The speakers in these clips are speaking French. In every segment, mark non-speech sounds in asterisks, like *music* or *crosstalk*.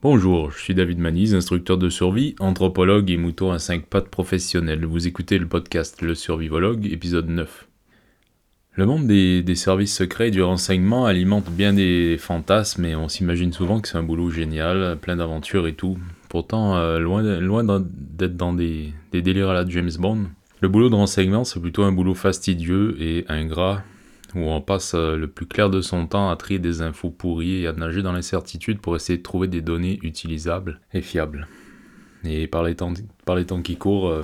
Bonjour, je suis David Manise, instructeur de survie, anthropologue et mouton à 5 pattes professionnel. Vous écoutez le podcast Le Survivologue, épisode 9. Le monde des, services secrets et du renseignement alimente bien des fantasmes et on s'imagine souvent que c'est un boulot génial, plein d'aventures et tout. Pourtant, euh, loin, d'être dans des délires à la James Bond, le boulot de renseignement c'est plutôt un boulot fastidieux et ingrat où on passe euh, le plus clair de son temps à trier des infos pourries et à nager dans l'incertitude pour essayer de trouver des données utilisables et fiables. Et par les temps, par les temps qui courent, euh,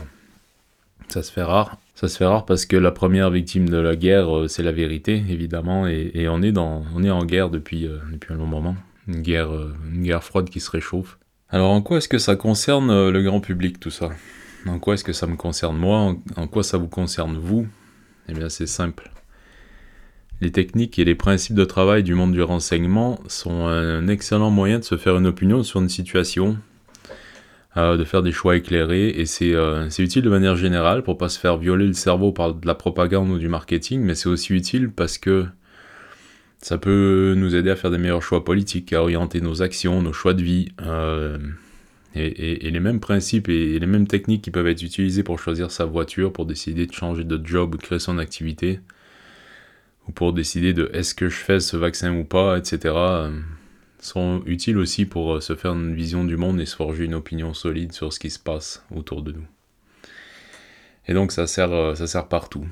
ça se fait rare. Ça se fait rare parce que la première victime de la guerre, euh, c'est la vérité, évidemment, et, on, est dans, on est en guerre depuis, depuis un long moment. Une guerre, une guerre froide qui se réchauffe. Alors en quoi est-ce que ça concerne le grand public tout ça? En quoi est-ce que ça me concerne moi? En quoi ça vous concerne vous? Eh bien c'est simple. Les techniques et les principes de travail du monde du renseignement sont un excellent moyen de se faire une opinion sur une situation, euh, de faire des choix éclairés, et euh, c'est utile de manière générale pour pas se faire violer le cerveau par de la propagande ou du marketing, mais c'est aussi utile parce que ça peut nous aider à faire des meilleurs choix politiques, à orienter nos actions, nos choix de vie. Euh, et, les mêmes principes et, les mêmes techniques qui peuvent être utilisées pour choisir sa voiture, pour décider de changer de job ou créer son activité, ou pour décider de est-ce que je fais ce vaccin ou pas, etc., euh, sont utiles aussi pour euh, se faire une vision du monde et se forger une opinion solide sur ce qui se passe autour de nous. Et donc ça sert, euh, ça sert partout.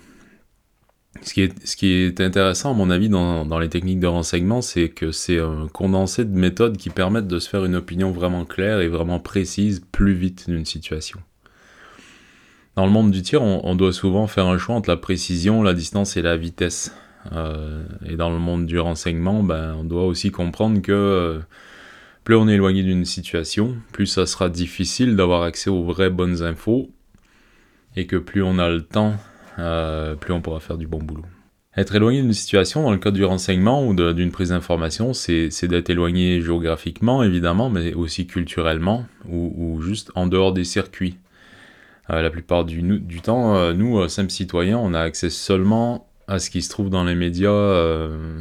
Ce qui, est, ce qui est intéressant, à mon avis, dans, dans les techniques de renseignement, c'est que c'est un condensé de méthodes qui permettent de se faire une opinion vraiment claire et vraiment précise plus vite d'une situation. Dans le monde du tir, on, on, doit souvent faire un choix entre la précision, la distance et la vitesse. Euh, et dans le monde du renseignement, ben, on doit aussi comprendre que euh, plus on est éloigné d'une situation, plus ça sera difficile d'avoir accès aux vraies bonnes infos, et que plus on a le temps, euh, plus on pourra faire du bon boulot. Être éloigné d'une situation, dans le cadre du renseignement ou d'une prise d'information, c'est d'être éloigné géographiquement, évidemment, mais aussi culturellement, ou, juste en dehors des circuits. la plupart du, du temps, nous, simples citoyens, on a accès seulement à ce qui se trouve dans les médias euh,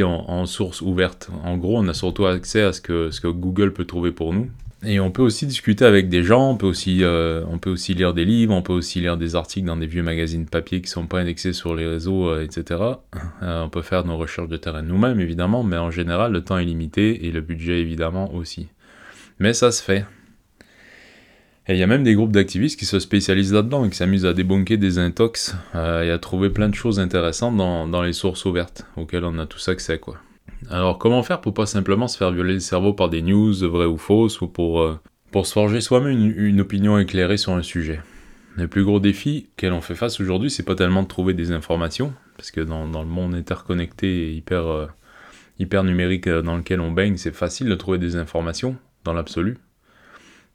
en, source ouverte. En gros, on a surtout accès à ce que, Google peut trouver pour nous. Et on peut aussi discuter avec des gens, on peut aussi, euh, on peut aussi lire des livres, on peut aussi lire des articles dans des vieux magazines papier qui sont pas indexés sur les réseaux, euh, etc. on peut faire nos recherches de terrain nous-mêmes, évidemment, mais en général, le temps est limité et le budget, évidemment, aussi. Mais ça se fait. Et il y a même des groupes d'activistes qui se spécialisent là-dedans et qui s'amusent à débunker des intox euh, et à trouver plein de choses intéressantes dans, dans, les sources ouvertes auxquelles on a tous accès, quoi. Alors comment faire pour pas simplement se faire violer le cerveau par des news vraies ou fausses ou pour, euh, pour se forger soi-même une, une, opinion éclairée sur un sujet? Le plus gros défi qu'elle on fait face aujourd'hui, c'est pas tellement de trouver des informations, parce que dans, dans le monde interconnecté et hyper, euh, hyper numérique dans lequel on baigne, c'est facile de trouver des informations dans l'absolu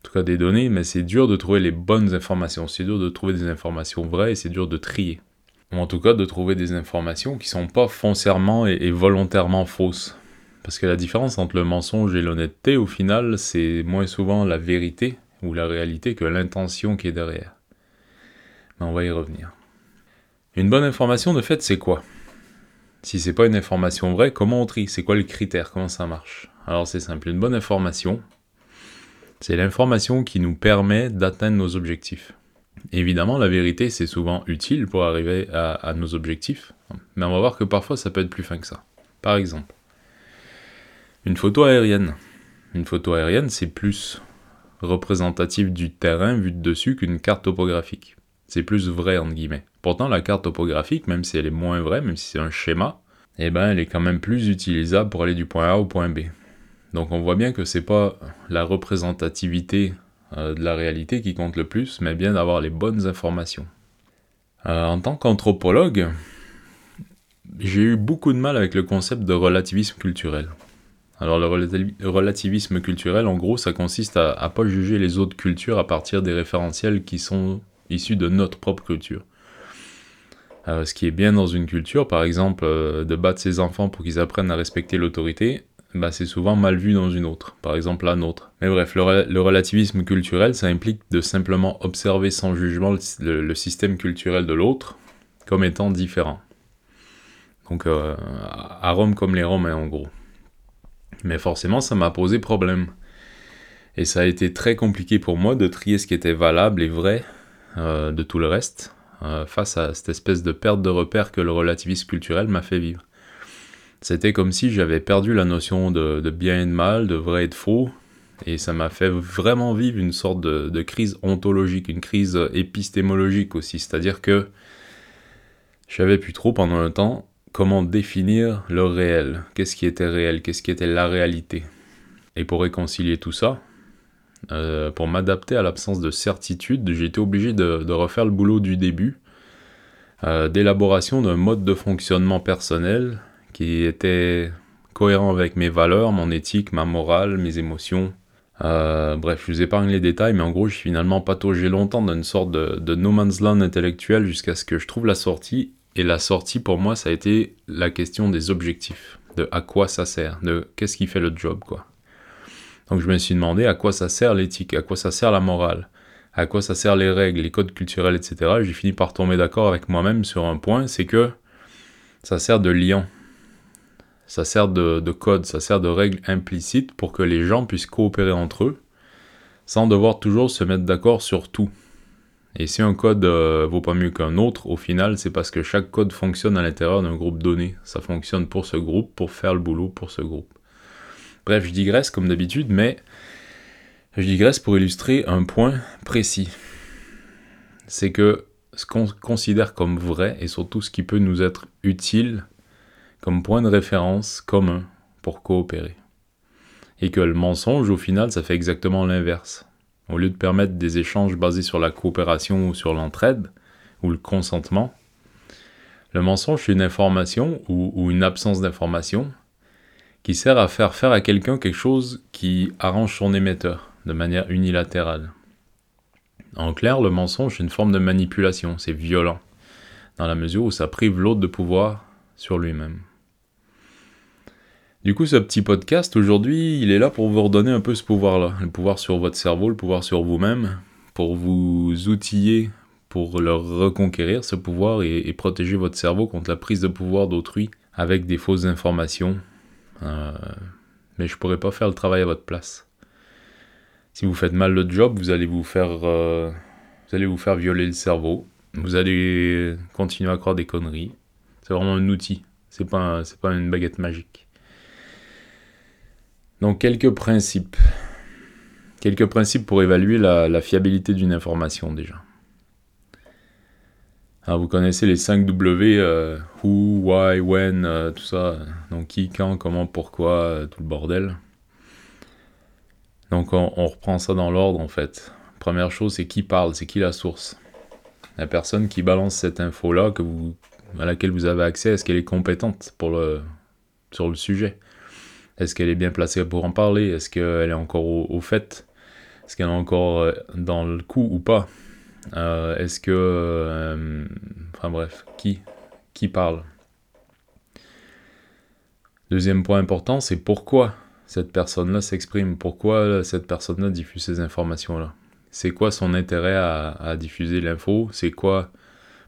tout cas des données, mais c'est dur de trouver les bonnes informations, c'est dur de trouver des informations vraies et c'est dur de trier. Ou en tout cas de trouver des informations qui sont pas foncièrement et, volontairement fausses. Parce que la différence entre le mensonge et l'honnêteté, au final, c'est moins souvent la vérité ou la réalité que l'intention qui est derrière. Mais on va y revenir. Une bonne information, de fait, c'est quoi? Si c'est pas une information vraie, comment on trie? C'est quoi le critère? Comment ça marche? Alors c'est simple, une bonne information, c'est l'information qui nous permet d'atteindre nos objectifs. Évidemment, la vérité, c'est souvent utile pour arriver à, nos objectifs, mais on va voir que parfois ça peut être plus fin que ça. Par exemple, une photo aérienne. Une photo aérienne, c'est plus représentatif du terrain vu de dessus qu'une carte topographique. C'est plus vrai, entre guillemets. Pourtant, la carte topographique, même si elle est moins vraie, même si c'est un schéma, eh ben, elle est quand même plus utilisable pour aller du point A au point B. Donc on voit bien que c'est pas la représentativité euh, de la réalité qui compte le plus, mais bien d'avoir les bonnes informations. Euh, en tant qu'anthropologue, j'ai eu beaucoup de mal avec le concept de relativisme culturel. Alors le relativisme culturel, en gros, ça consiste à, ne pas juger les autres cultures à partir des référentiels qui sont issus de notre propre culture. Euh, ce qui est bien dans une culture, par exemple, de battre ses enfants pour qu'ils apprennent à respecter l'autorité, bah, c'est souvent mal vu dans une autre, par exemple la nôtre. Mais bref, le, relativisme culturel, ça implique de simplement observer sans jugement le, système culturel de l'autre comme étant différent. Donc euh, à Rome comme les Romains en gros. Mais forcément, ça m'a posé problème. Et ça a été très compliqué pour moi de trier ce qui était valable et vrai euh, de tout le reste, euh, face à cette espèce de perte de repère que le relativisme culturel m'a fait vivre. C'était comme si j'avais perdu la notion de, bien et de mal, de vrai et de faux, et ça m'a fait vraiment vivre une sorte de, crise ontologique, une crise épistémologique aussi, c'est-à-dire que je plus trop pendant un temps comment définir le réel, qu'est-ce qui était réel, qu'est-ce qui était la réalité? Et pour réconcilier tout ça, euh, pour m'adapter à l'absence de certitude, j'ai été obligé de, refaire le boulot du début, euh, d'élaboration d'un mode de fonctionnement personnel qui était cohérent avec mes valeurs, mon éthique, ma morale, mes émotions. Euh, bref, je vous épargne les détails, mais en gros, j'ai finalement pataugé longtemps dans une sorte de, no man's land intellectuel jusqu'à ce que je trouve la sortie. Et la sortie, pour moi, ça a été la question des objectifs, de à quoi ça sert, de qu'est-ce qui fait le job, quoi. Donc je me suis demandé à quoi ça sert l'éthique, à quoi ça sert la morale, à quoi ça sert les règles, les codes culturels, etc. J'ai fini par tomber d'accord avec moi-même sur un point, c'est que ça sert de lien, ça sert de, code, ça sert de règles implicites pour que les gens puissent coopérer entre eux sans devoir toujours se mettre d'accord sur tout. Et si un code euh, vaut pas mieux qu'un autre, au final, c'est parce que chaque code fonctionne à l'intérieur d'un groupe donné. Ça fonctionne pour ce groupe, pour faire le boulot pour ce groupe. Bref, je digresse comme d'habitude, mais je digresse pour illustrer un point précis. C'est que ce qu'on considère comme vrai et surtout ce qui peut nous être utile comme point de référence commun pour coopérer. Et que le mensonge, au final, ça fait exactement l'inverse. Au lieu de permettre des échanges basés sur la coopération ou sur l'entraide, ou le consentement, le mensonge, c'est une information ou, ou une absence d'information qui sert à faire faire à quelqu'un quelque chose qui arrange son émetteur de manière unilatérale. En clair, le mensonge est une forme de manipulation, c'est violent, dans la mesure où ça prive l'autre de pouvoir sur lui-même. Du coup, ce petit podcast aujourd'hui, il est là pour vous redonner un peu ce pouvoir-là, le pouvoir sur votre cerveau, le pouvoir sur vous-même, pour vous outiller pour le reconquérir, ce pouvoir, et, protéger votre cerveau contre la prise de pouvoir d'autrui avec des fausses informations euh, mais je pourrais pas faire le travail à votre place. Si vous faites mal le job, vous allez vous faire, euh, vous allez vous faire violer le cerveau. Vous allez continuer à croire des conneries. C'est vraiment un outil. C'est pas, c'est pas une baguette magique. Donc quelques principes. Quelques principes pour évaluer la fiabilité d'une information déjà. Alors, vous connaissez les 5 W, euh, who, why, when, euh, tout ça. Donc qui, quand, comment, pourquoi, euh, tout le bordel. Donc on, reprend ça dans l'ordre en fait. Première chose, c'est qui parle, c'est qui la source. La personne qui balance cette info-là à laquelle vous avez accès, est-ce qu'elle est compétente pour le, sur le sujet? Est-ce qu'elle est bien placée pour en parler? Est-ce qu'elle est encore au, fait? Est-ce qu'elle est encore dans le coup ou pas? Euh, est-ce que... Euh, enfin bref, qui Qui parle? Deuxième point important, c'est pourquoi cette personne-là s'exprime, pourquoi cette personne-là diffuse ces informations-là? C'est quoi son intérêt à, diffuser l'info? C'est quoi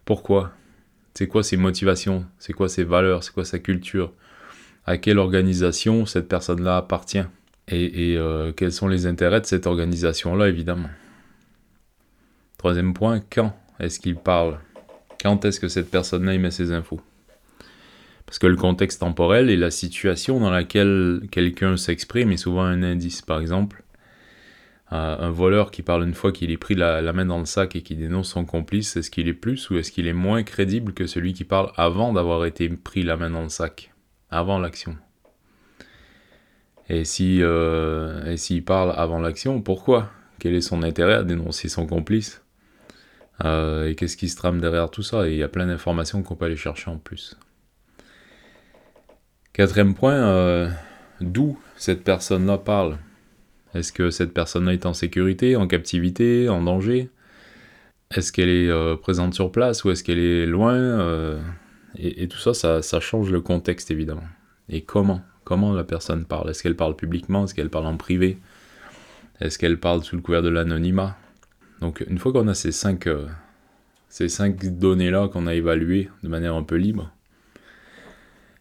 Pourquoi? C'est quoi ses motivations? C'est quoi ses valeurs? C'est quoi sa culture? À quelle organisation cette personne-là appartient. Et, euh, quels sont les intérêts de cette organisation-là, évidemment. Troisième point, quand est-ce qu'il parle? Quand est-ce que cette personne-là émet ses infos? Parce que le contexte temporel et la situation dans laquelle quelqu'un s'exprime est souvent un indice. Par exemple, euh, un voleur qui parle une fois qu'il est pris la, main dans le sac et qui dénonce son complice, est-ce qu'il est plus ou est-ce qu'il est moins crédible que celui qui parle avant d'avoir été pris la main dans le sac, avant l'action. Et si euh, et s'il parle avant l'action, pourquoi? Quel est son intérêt à dénoncer son complice? Euh, et qu'est-ce qui se trame derrière tout ça? Et il y a plein d'informations qu'on peut aller chercher en plus. Quatrième point, euh, d'où cette personne-là parle? Est-ce que cette personne-là est en sécurité, en captivité, en danger? Est-ce qu'elle est, présente sur place ou est-ce qu'elle est loin et, tout ça, ça, change le contexte évidemment. Et comment? Comment la personne parle? Est-ce qu'elle parle publiquement? Est-ce qu'elle parle en privé? Est-ce qu'elle parle sous le couvert de l'anonymat? Donc une fois qu'on a ces cinq, euh, cinq données-là qu'on a évaluées de manière un peu libre,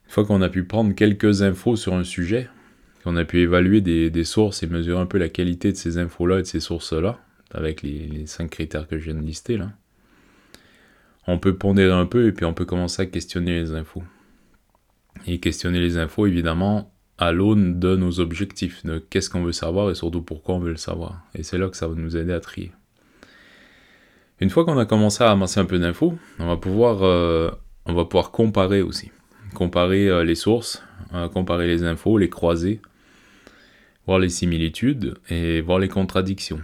une fois qu'on a pu prendre quelques infos sur un sujet, on a pu évaluer des, sources et mesurer un peu la qualité de ces infos-là et de ces sources-là, avec les, les, cinq critères que je viens de lister là, on peut pondérer un peu et puis on peut commencer à questionner les infos. Et questionner les infos, évidemment, à l'aune de nos objectifs, de qu'est-ce qu'on veut savoir et surtout pourquoi on veut le savoir. Et c'est là que ça va nous aider à trier. Une fois qu'on a commencé à amasser un peu d'infos, on va pouvoir, euh, comparer aussi. Comparer euh, les sources, euh, comparer les infos, les croiser, voir les similitudes et voir les contradictions.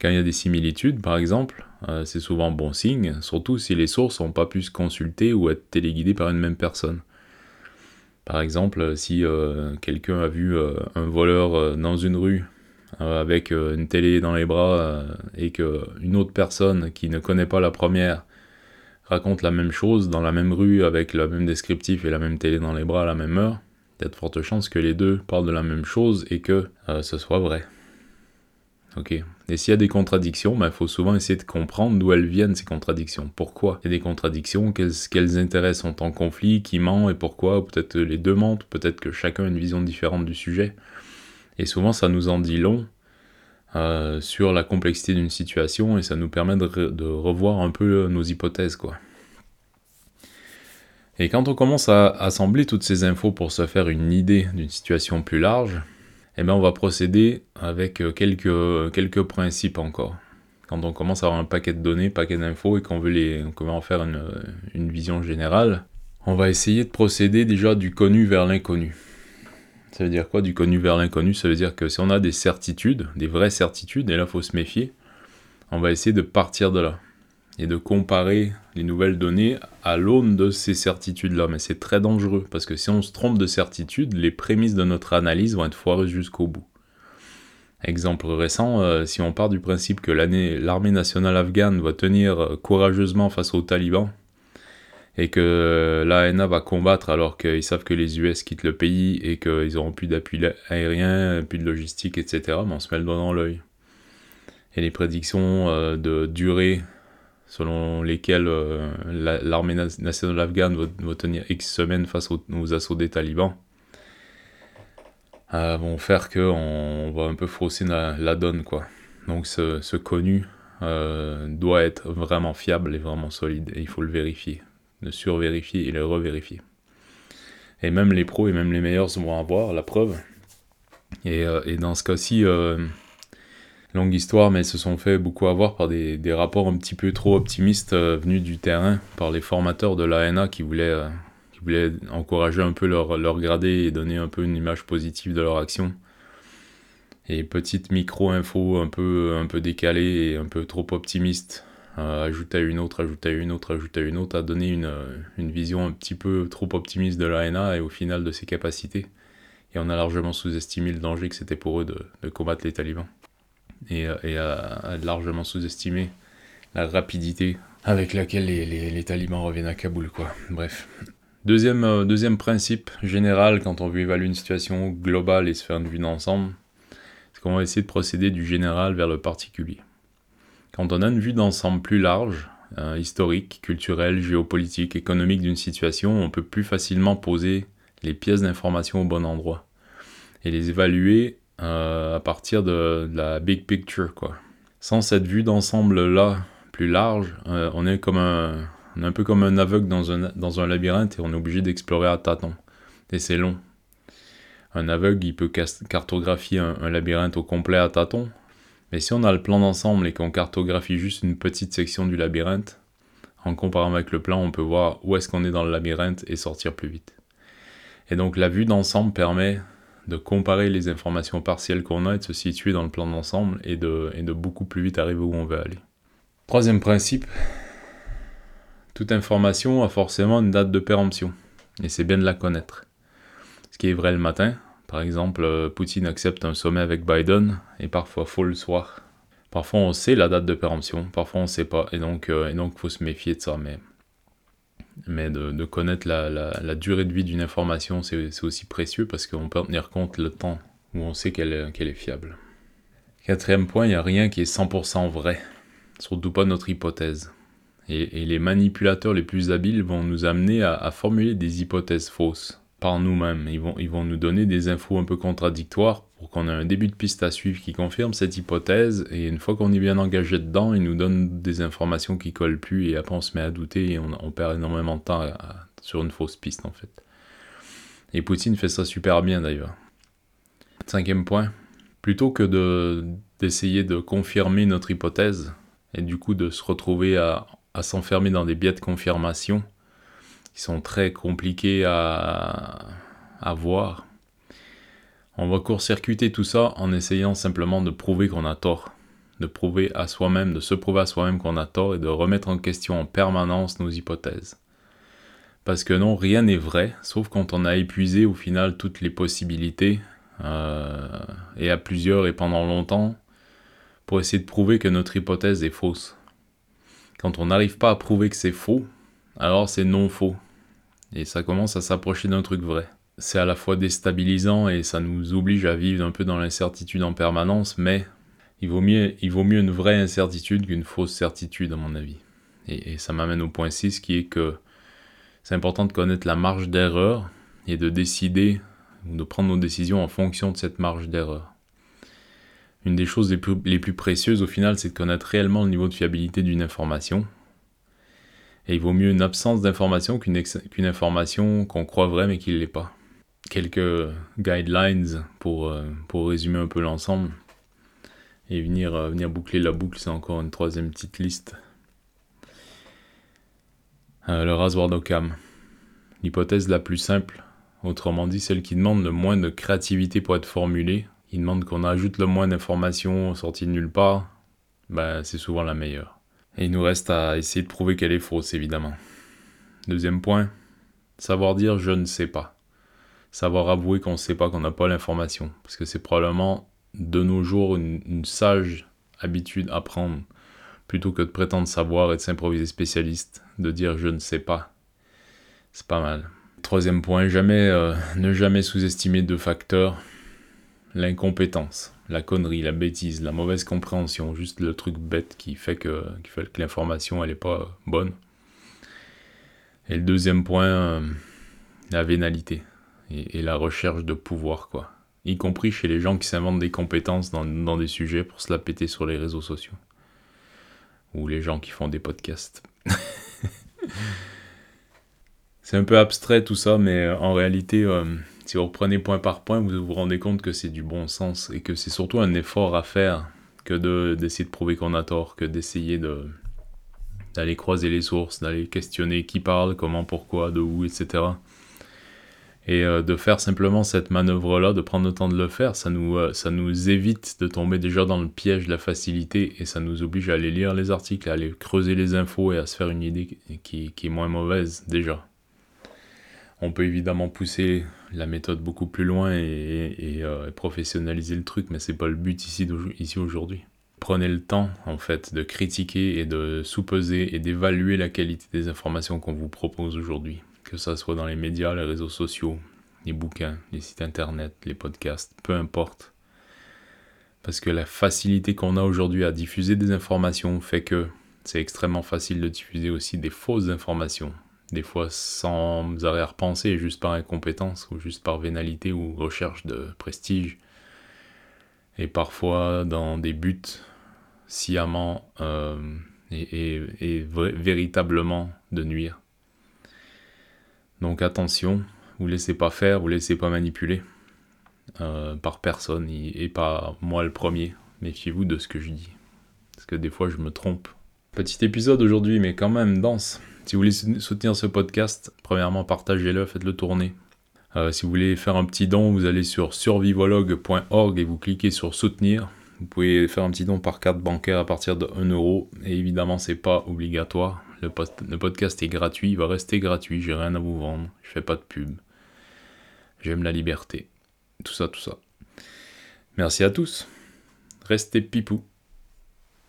Quand il y a des similitudes, par exemple, euh, c'est souvent bon signe, surtout si les sources n'ont pas pu se consulter ou être téléguidées par une même personne. Par exemple, si euh, quelqu'un a vu euh, un voleur dans une rue avec une télé dans les bras et qu'une autre personne qui ne connaît pas la première raconte la même chose dans la même rue avec le même descriptif et la même télé dans les bras à la même heure, il y a de fortes chances que les deux parlent de la même chose et que ce soit vrai. Ok. Et s'il y a des contradictions, il ben, faut souvent essayer de comprendre d'où elles viennent ces contradictions. Pourquoi il y a des contradictions, quels, intérêts sont en conflit, qui ment et pourquoi, peut-être les deux mentent, peut-être que chacun a une vision différente du sujet. Et souvent ça nous en dit long euh, sur la complexité d'une situation et ça nous permet de, revoir un peu nos hypothèses quoi. Et quand on commence à assembler toutes ces infos pour se faire une idée d'une situation plus large, eh bien, on va procéder avec euh, quelques, quelques principes encore. Quand on commence à avoir un paquet de données, paquet d'infos, et qu'on veut, les, en faire une, une vision générale, on va essayer de procéder déjà du connu vers l'inconnu. Ça veut dire quoi du connu vers l'inconnu? Ça veut dire que si on a des certitudes, des vraies certitudes, et là il faut se méfier, on va essayer de partir de là et de comparer les nouvelles données à l'aune de ces certitudes-là. Mais c'est très dangereux, parce que si on se trompe de certitude, les prémices de notre analyse vont être foireuses jusqu'au bout. Exemple récent, euh, si on part du principe que l'armée nationale afghane va tenir euh, courageusement face aux talibans, et que euh, l'ANA va combattre alors qu'ils savent que les US quittent le pays et qu'ils n'auront plus d'appui aérien, plus de logistique, etc., mais on se met le doigt dans l'œil. Et les prédictions de durée selon lesquels euh, l'armée nationale afghane va, tenir X semaines face aux, assauts des talibans, euh, vont faire qu'on va un peu fausser la, donne. quoi. Donc ce, connu euh, doit être vraiment fiable et vraiment solide, il faut le vérifier, le survérifier et le revérifier. Et même les pros et même les meilleurs vont avoir la preuve. Et, et dans ce cas-ci, longue histoire, mais se sont fait beaucoup avoir par des, rapports un petit peu trop optimistes euh, venus du terrain, par les formateurs de l'ANA qui voulaient, euh, qui voulaient encourager un peu leur, leur gradé et donner un peu une image positive de leur action. Et petite micro-info un peu, un peu décalée et un peu trop optimiste, euh, à une autre, ajoute à une autre, ajoute à une autre, a donné une, une vision un petit peu trop optimiste de l'ANA et au final de ses capacités. Et on a largement sous-estimé le danger que c'était pour eux de combattre les talibans et, et a, largement sous-estimé la rapidité avec laquelle les, talibans reviennent à Kaboul. Quoi. Bref. Deuxième, euh, deuxième principe général quand on veut évaluer une situation globale et se faire une vue d'ensemble, c'est qu'on va essayer de procéder du général vers le particulier. Quand on a une vue d'ensemble plus large, euh, historique, culturelle, géopolitique, économique d'une situation, on peut plus facilement poser les pièces d'information au bon endroit et les évaluer euh, à partir de, la big picture, quoi. Sans cette vue d'ensemble là, plus large, euh, on est comme un, un peu comme un aveugle dans un, dans un labyrinthe et on est obligé d'explorer à tâtons. Et c'est long. Un aveugle, il peut cartographier un, labyrinthe au complet à tâtons, mais si on a le plan d'ensemble et qu'on cartographie juste une petite section du labyrinthe, en comparant avec le plan, on peut voir où est-ce qu'on est dans le labyrinthe et sortir plus vite. Et donc la vue d'ensemble permet de comparer les informations partielles qu'on a et de se situer dans le plan d'ensemble et de, beaucoup plus vite arriver où on veut aller. Troisième principe, toute information a forcément une date de péremption, et c'est bien de la connaître. Ce qui est vrai le matin, par exemple, euh, Poutine accepte un sommet avec Biden, et parfois faux le soir. Parfois on sait la date de péremption, parfois on ne sait pas, et donc il euh, faut se méfier de ça. Mais de, connaître la, durée de vie d'une information, c'est aussi précieux parce qu'on peut en tenir compte le temps où on sait qu'elle est fiable. Quatrième point, il n'y a rien qui est 100% vrai, surtout pas notre hypothèse. Et, les manipulateurs les plus habiles vont nous amener à, formuler des hypothèses fausses par nous-mêmes. Ils vont, ils vont nous donner des infos un peu contradictoires pour qu'on ait un début de piste à suivre qui confirme cette hypothèse. Et une fois qu'on est bien engagé dedans, ils nous donnent des informations qui collent plus et après on se met à douter et on, perd énormément de temps sur une fausse piste en fait. Et Poutine fait ça super bien d'ailleurs. Cinquième point, plutôt que de, d'essayer de confirmer notre hypothèse et du coup de se retrouver à, à s'enfermer dans des biais de confirmation, qui sont très compliqués à, voir. On va court-circuiter tout ça en essayant simplement de prouver qu'on a tort, de prouver à soi-même, de se prouver à soi-même qu'on a tort et de remettre en question en permanence nos hypothèses. Parce que non, rien n'est vrai, sauf quand on a épuisé au final toutes les possibilités, euh, et à plusieurs et pendant longtemps, pour essayer de prouver que notre hypothèse est fausse. Quand on n'arrive pas à prouver que c'est faux, alors c'est non faux. Et ça commence à s'approcher d'un truc vrai. C'est à la fois déstabilisant et ça nous oblige à vivre un peu dans l'incertitude en permanence, mais il vaut mieux, une vraie incertitude qu'une fausse certitude, à mon avis. Et, ça m'amène au point 6 qui est que c'est important de connaître la marge d'erreur et de décider ou de prendre nos décisions en fonction de cette marge d'erreur. Une des choses les plus précieuses au final, c'est de connaître réellement le niveau de fiabilité d'une information, et il vaut mieux une absence d'information qu'une information qu'on croit vraie mais qui ne l'est pas. Quelques guidelines pour, euh, pour résumer un peu l'ensemble. Et venir, euh, venir boucler la boucle, c'est encore une troisième petite liste. Euh, le rasoir d'Occam. L'hypothèse la plus simple, autrement dit celle qui demande le moins de créativité pour être formulée, qui demande qu'on ajoute le moins d'informations sorties de nulle part, ben, c'est souvent la meilleure. Et il nous reste à essayer de prouver qu'elle est fausse, évidemment. Deuxième point, savoir dire je ne sais pas. Savoir avouer qu'on ne sait pas, qu'on n'a pas l'information. Parce que c'est probablement de nos jours une, sage habitude à prendre. Plutôt que de prétendre savoir et de s'improviser spécialiste, de dire je ne sais pas. C'est pas mal. Troisième point, jamais, euh, ne jamais sous-estimer deux facteurs. L'incompétence la connerie, la bêtise, la mauvaise compréhension, juste le truc bête qui fait que, l'information elle est pas bonne. Et le deuxième point, euh, la vénalité et, la recherche de pouvoir, quoi. Y compris chez les gens qui s'inventent des compétences dans, dans, des sujets pour se la péter sur les réseaux sociaux. Ou les gens qui font des podcasts. *laughs* C'est un peu abstrait tout ça, mais euh, en réalité, euh, si vous reprenez point par point, vous vous rendez compte que c'est du bon sens et que c'est surtout un effort à faire que de, d'essayer de prouver qu'on a tort, que d'essayer de, d'aller croiser les sources, d'aller questionner qui parle, comment, pourquoi, de où, etc. Et euh, de faire simplement cette manœuvre-là, de prendre le temps de le faire, ça nous, euh, ça nous évite de tomber déjà dans le piège de la facilité et ça nous oblige à aller lire les articles, à aller creuser les infos et à se faire une idée qui est moins mauvaise déjà. On peut évidemment pousser la méthode beaucoup plus loin et, euh, professionnaliser le truc, mais c'est pas le but ici, aujourd'hui. Prenez le temps, en fait, de critiquer et de sous-peser et d'évaluer la qualité des informations qu'on vous propose aujourd'hui. Que ça soit dans les médias, les réseaux sociaux, les bouquins, les sites internet, les podcasts, peu importe. Parce que la facilité qu'on a aujourd'hui à diffuser des informations fait que c'est extrêmement facile de diffuser aussi des fausses informations des fois sans arrière-pensée, juste par incompétence ou juste par vénalité ou recherche de prestige, et parfois dans des buts sciemment euh, et, véritablement de nuire. Donc attention, vous laissez pas faire, vous laissez pas manipuler euh, par personne et, par moi le premier. Méfiez-vous de ce que je dis, parce que des fois je me trompe. Petit épisode aujourd'hui, mais quand même dense. Si vous voulez soutenir ce podcast, premièrement, partagez-le, faites-le tourner. Euh, si vous voulez faire un petit don, vous allez sur survivologue.org et vous cliquez sur soutenir. Vous pouvez faire un petit don par carte bancaire à partir de 1 euro. Et évidemment, c'est pas obligatoire. Le, le, podcast est gratuit, il va rester gratuit. J'ai rien à vous vendre. Je fais pas de pub. J'aime la liberté. Tout ça, tout ça. Merci à tous. Restez pipou.